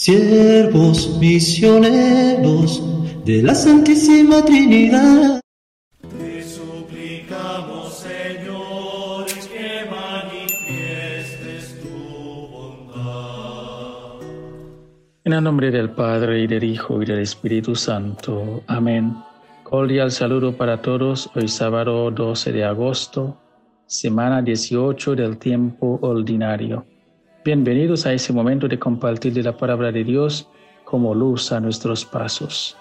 siervos misioneros de la Santísima Trinidad. Te suplicamos, Señor, que manifiestes tu bondad. En el nombre del Padre y del Hijo y del Espíritu Santo. Amén. Cordial saludo para todos. Hoy sábado 12 de agosto, semana 18 del tiempo ordinario. Bienvenidos a ese momento de compartir de la palabra de Dios como luz a nuestros pasos.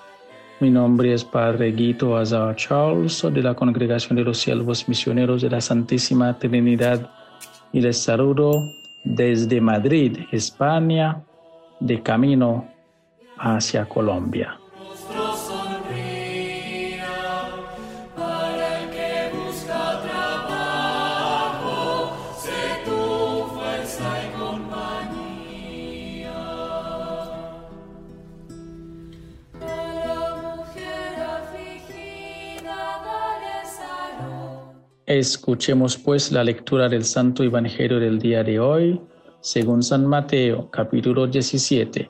Mi nombre es Padre Guito Azar Charles de la Congregación de los Siervos Misioneros de la Santísima Trinidad y les saludo desde Madrid, España, de camino hacia Colombia. Escuchemos pues la lectura del Santo Evangelio del día de hoy, según San Mateo, capítulo 17,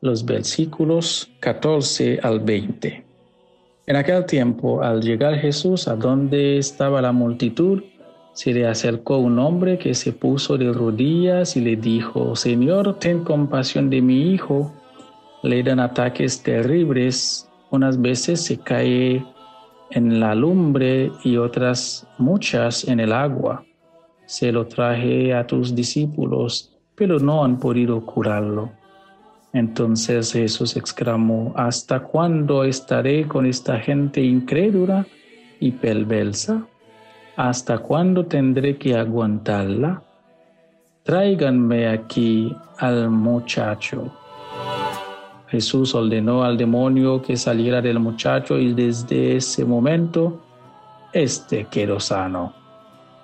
los versículos 14 al 20. En aquel tiempo, al llegar Jesús a donde estaba la multitud, se le acercó un hombre que se puso de rodillas y le dijo, Señor, ten compasión de mi hijo. Le dan ataques terribles, unas veces se cae en la lumbre y otras muchas en el agua. Se lo traje a tus discípulos, pero no han podido curarlo. Entonces Jesús exclamó, ¿hasta cuándo estaré con esta gente incrédula y perversa? ¿Hasta cuándo tendré que aguantarla? Tráiganme aquí al muchacho. Jesús ordenó al demonio que saliera del muchacho y desde ese momento éste quedó sano.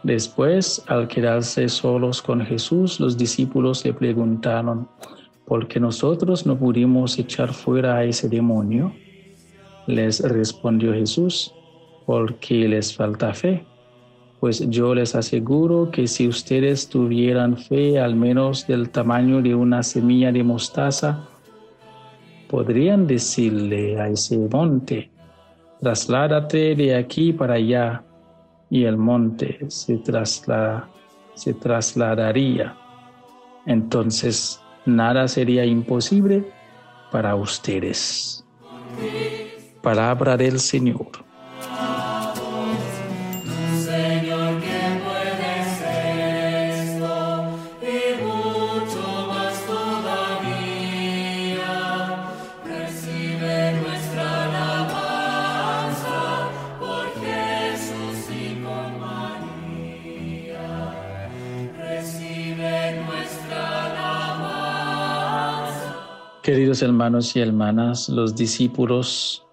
Después, al quedarse solos con Jesús, los discípulos le preguntaron, ¿por qué nosotros no pudimos echar fuera a ese demonio? Les respondió Jesús, porque les falta fe. Pues yo les aseguro que si ustedes tuvieran fe al menos del tamaño de una semilla de mostaza, podrían decirle a ese monte, trasládate de aquí para allá, y el monte se, se trasladaría. Entonces, nada sería imposible para ustedes. Palabra del Señor. Queridos hermanos y hermanas, los discípulos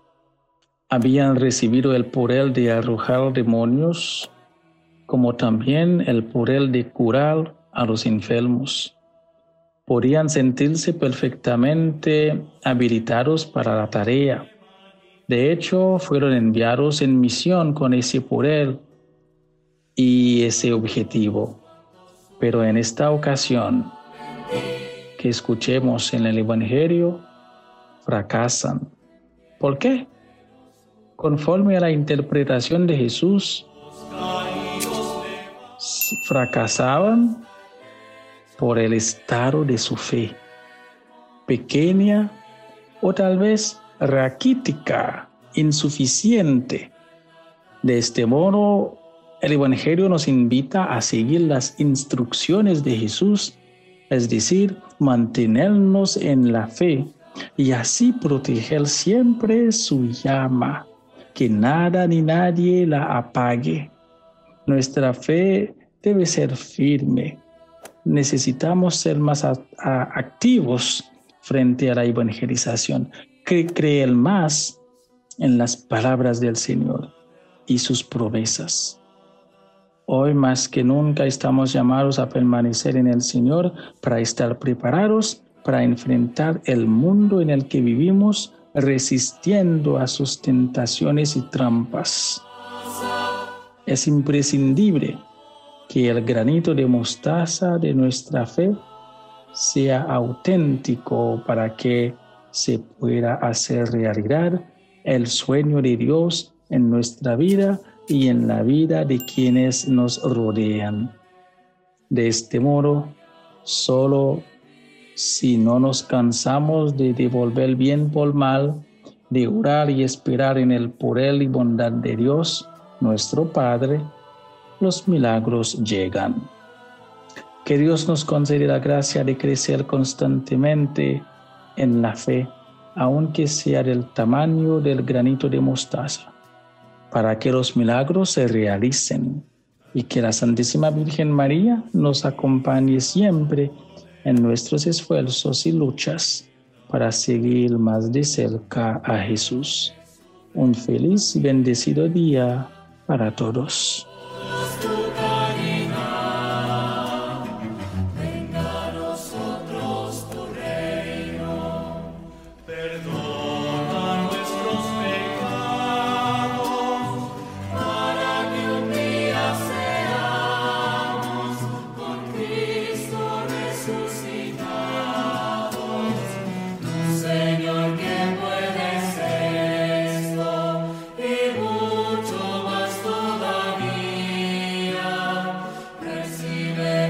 habían recibido el poder de arrojar demonios, como también el poder de curar a los enfermos. Podían sentirse perfectamente habilitados para la tarea. De hecho, fueron enviados en misión con ese poder y ese objetivo. Pero en esta ocasión, que escuchemos en el Evangelio fracasan. ¿Por qué? Conforme a la interpretación de Jesús, fracasaban por el estado de su fe, pequeña o tal vez raquítica, insuficiente. De este modo, el Evangelio nos invita a seguir las instrucciones de Jesús es decir, mantenernos en la fe y así proteger siempre su llama, que nada ni nadie la apague. Nuestra fe debe ser firme. Necesitamos ser más activos frente a la evangelización, que creer más en las palabras del Señor y sus promesas. Hoy más que nunca estamos llamados a permanecer en el Señor para estar preparados para enfrentar el mundo en el que vivimos resistiendo a sus tentaciones y trampas. Es imprescindible que el granito de mostaza de nuestra fe sea auténtico para que se pueda hacer realidad el sueño de Dios en nuestra vida y en la vida de quienes nos rodean. De este modo, solo si no nos cansamos de devolver bien por mal, de orar y esperar en el poder y bondad de Dios, nuestro Padre, los milagros llegan. Que Dios nos concede la gracia de crecer constantemente en la fe, aunque sea del tamaño del granito de mostaza, para que los milagros se realicen y que la Santísima Virgen María nos acompañe siempre en nuestros esfuerzos y luchas para seguir más de cerca a Jesús. Un feliz y bendecido día para todos. Amen.